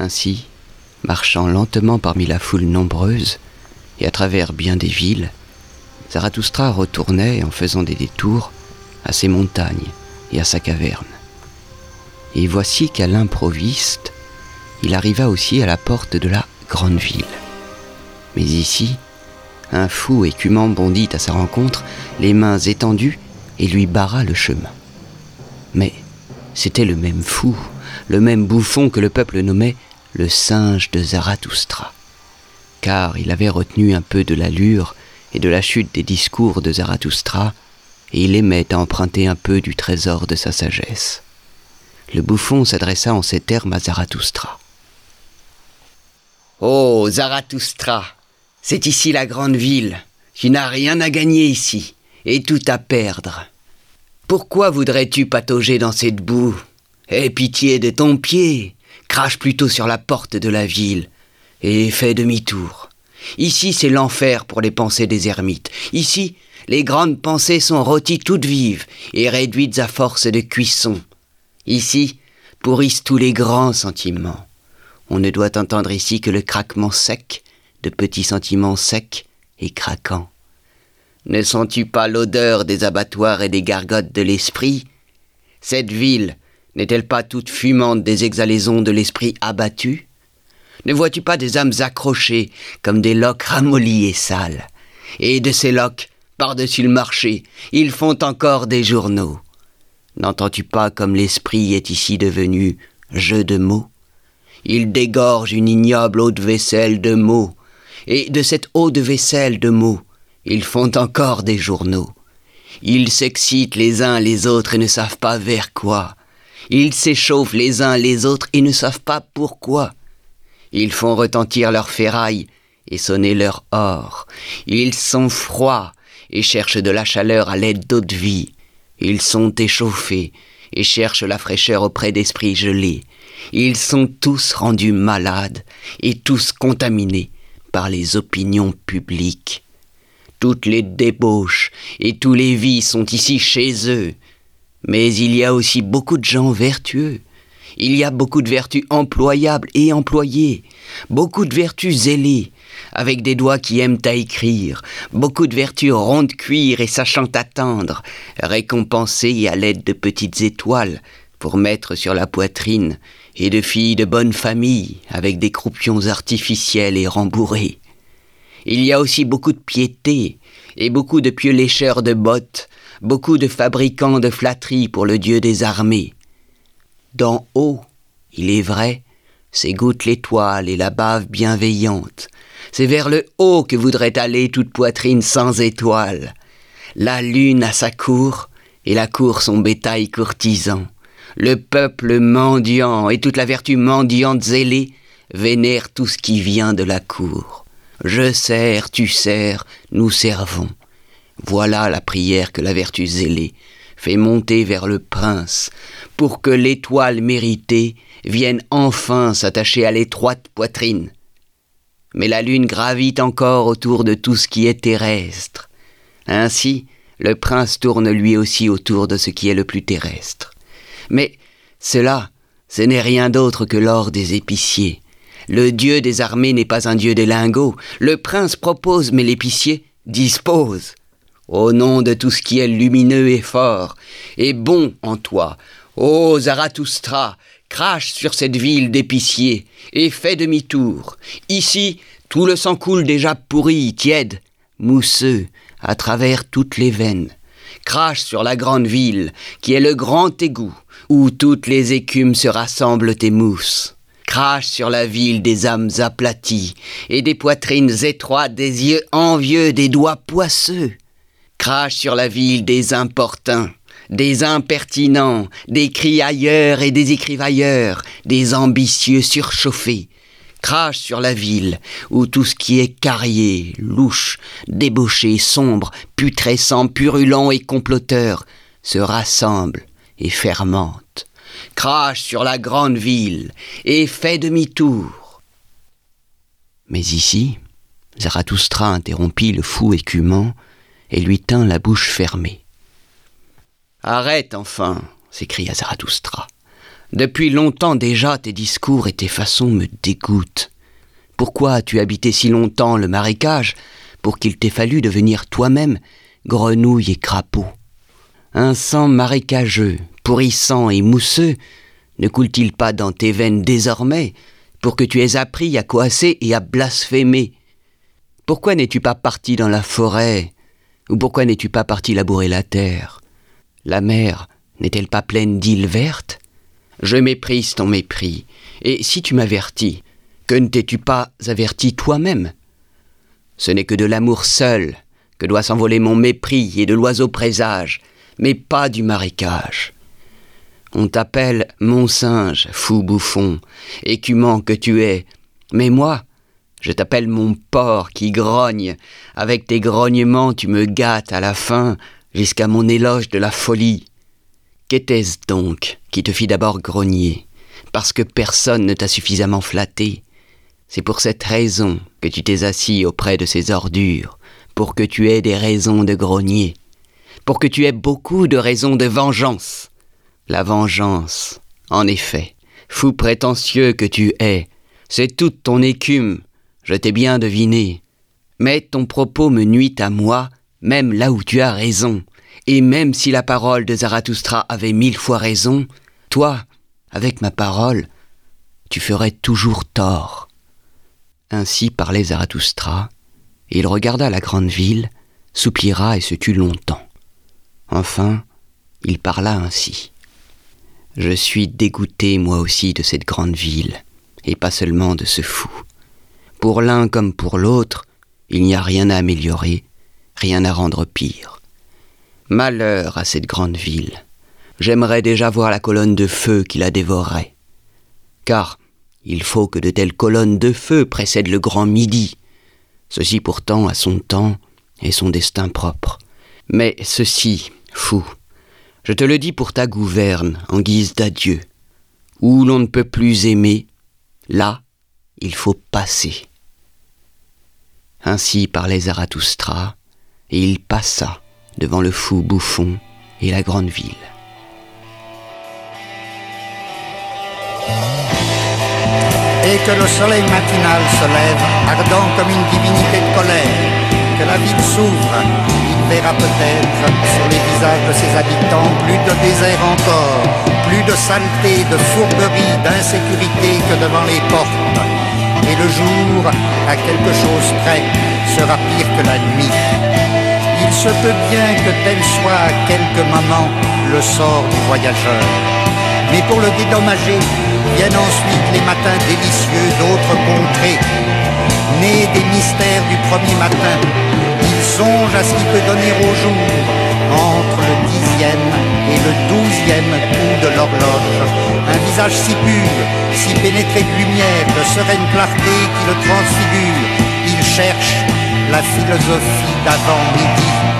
Ainsi, marchant lentement parmi la foule nombreuse et à travers bien des villes, Zarathustra retournait en faisant des détours à ses montagnes et à sa caverne. Et voici qu'à l'improviste, il arriva aussi à la porte de la grande ville. Mais ici, un fou écumant bondit à sa rencontre, les mains étendues, et lui barra le chemin. Mais c'était le même fou, le même bouffon que le peuple nommait le singe de Zarathustra, car il avait retenu un peu de l'allure et de la chute des discours de Zarathustra, et il aimait à emprunter un peu du trésor de sa sagesse. Le bouffon s'adressa en ces termes à Zarathustra. Oh, Zarathustra, c'est ici la grande ville. Tu n'as rien à gagner ici, et tout à perdre. Pourquoi voudrais-tu patauger dans cette boue? Aie pitié de ton pied, crache plutôt sur la porte de la ville, et fais demi-tour. Ici, c'est l'enfer pour les pensées des ermites. Ici, les grandes pensées sont rôties toutes vives et réduites à force de cuisson. Ici, pourrissent tous les grands sentiments. On ne doit entendre ici que le craquement sec de petits sentiments secs et craquants. Ne sens-tu pas l'odeur des abattoirs et des gargotes de l'esprit? Cette ville n'est-elle pas toute fumante des exhalaisons de l'esprit abattu? Ne vois-tu pas des âmes accrochées comme des loques ramollies et sales? Et de ces loques, par-dessus le marché, ils font encore des journaux. N'entends-tu pas comme l'esprit est ici devenu jeu de mots? Il dégorge une ignoble eau de vaisselle de mots, et de cette eau de vaisselle de mots, ils font encore des journaux. Ils s'excitent les uns les autres et ne savent pas vers quoi. Ils s'échauffent les uns les autres et ne savent pas pourquoi. Ils font retentir leurs ferrailles et sonner leur or. Ils sont froids et cherchent de la chaleur à l'aide d'eau de vie. Ils sont échauffés et cherchent la fraîcheur auprès d'esprits gelés. Ils sont tous rendus malades et tous contaminés par les opinions publiques. Toutes les débauches et tous les vies sont ici chez eux. Mais il y a aussi beaucoup de gens vertueux. Il y a beaucoup de vertus employables et employées, beaucoup de vertus zélées, avec des doigts qui aiment à écrire, beaucoup de vertus rondes cuir et sachant attendre, récompensées à l'aide de petites étoiles pour mettre sur la poitrine, et de filles de bonne famille avec des croupions artificiels et rembourrés. Il y a aussi beaucoup de piété, et beaucoup de pieux lécheurs de bottes, beaucoup de fabricants de flatteries pour le Dieu des armées. D'en haut, il est vrai, s'égoutte l'étoile et la bave bienveillante. C'est vers le haut que voudrait aller toute poitrine sans étoile. La lune a sa cour, et la cour son bétail courtisan. Le peuple mendiant et toute la vertu mendiante zélée vénèrent tout ce qui vient de la cour. Je sers, tu sers, nous servons. Voilà la prière que la vertu zélée fait monter vers le prince, pour que l'étoile méritée vienne enfin s'attacher à l'étroite poitrine. Mais la lune gravit encore autour de tout ce qui est terrestre. Ainsi, le prince tourne lui aussi autour de ce qui est le plus terrestre. Mais cela, ce n'est rien d'autre que l'or des épiciers. Le dieu des armées n'est pas un dieu des lingots. Le prince propose, mais l'épicier dispose au nom de tout ce qui est lumineux et fort, et bon en toi. Ô Zarathustra, crache sur cette ville d'épiciers, et fais demi-tour. Ici, tout le sang coule déjà pourri, tiède, mousseux, à travers toutes les veines. Crache sur la grande ville, qui est le grand égout, où toutes les écumes se rassemblent et moussent. Crache sur la ville des âmes aplaties, et des poitrines étroites, des yeux envieux, des doigts poisseux crache sur la ville des importuns, des impertinents, des criailleurs et des écrivailleurs, des ambitieux surchauffés, crache sur la ville où tout ce qui est carrier, louche, débauché, sombre, putrescent, purulent et comploteur se rassemble et fermente. Crache sur la grande ville et fait demi-tour. Mais ici, Zarathustra interrompit le fou écumant et lui tint la bouche fermée. Arrête enfin, s'écria Zarathustra. Depuis longtemps déjà, tes discours et tes façons me dégoûtent. Pourquoi as-tu habité si longtemps le marécage pour qu'il t'ait fallu devenir toi-même grenouille et crapaud? Un sang marécageux, pourrissant et mousseux, ne coule-t-il pas dans tes veines désormais pour que tu aies appris à coasser et à blasphémer? Pourquoi n'es-tu pas parti dans la forêt Ou pourquoi n'es-tu pas parti labourer la terre? La mer n'est-elle pas pleine d'îles vertes? Je méprise ton mépris. Et si tu m'avertis, que ne t'es-tu pas averti toi-même? Ce n'est que de l'amour seul que doit s'envoler mon mépris et de l'oiseau présage, mais pas du marécage. On t'appelle mon singe, fou bouffon, écumant que tu es, mais moi, je t'appelle mon porc qui grogne, avec tes grognements tu me gâtes à la fin, jusqu'à mon éloge de la folie. Qu'était-ce donc qui te fit d'abord grogner? Parce que personne ne t'a suffisamment flatté. C'est pour cette raison que tu t'es assis auprès de ces ordures, pour que tu aies des raisons de grogner, pour que tu aies beaucoup de raisons de vengeance. La vengeance, en effet, fou prétentieux que tu es, c'est toute ton écume, je t'ai bien deviné. Mais ton propos me nuit à moi, même là où tu as raison. Et même si la parole de Zarathustra avait mille fois raison, toi, avec ma parole, tu ferais toujours tort. Ainsi parlait Zarathustra, et il regarda la grande ville, soupira et se tut longtemps. Enfin, il parla ainsi. Je suis dégoûté moi aussi de cette grande ville, et pas seulement de ce fou. Pour l'un comme pour l'autre, il n'y a rien à améliorer, rien à rendre pire. Malheur à cette grande ville. J'aimerais déjà voir la colonne de feu qui la dévorerait. Car il faut que de telles colonnes de feu précèdent le grand midi. Ceci pourtant a son temps et son destin propre. Mais ceci, fou, je te le dis pour ta gouverne en guise d'adieu. Où l'on ne peut plus aimer, là, il faut passer. Ainsi parlait Zarathustra, et il passa devant le fou bouffon et la grande ville. Et que le soleil matinal se lève, ardent comme une divinité de colère, que la ville s'ouvre, verra peut-être sur les visages de ses habitants plus de désert encore, plus de saleté, de fourberie, d'insécurité que devant les portes. Et le jour, à quelque chose près, sera pire que la nuit il se peut bien que tel soit à quelques moments le sort du voyageur. Mais pour le dédommager, viennent ensuite les matins délicieux d'autres contrées. Nés des mystères du premier matin, songe à ce qui peut donner au jour entre le dixième et le douzième coup de l'horloge. Un visage si pur, si pénétré de lumière, de sereine clarté qui le transfigure. Il cherche la philosophie d'avant-midi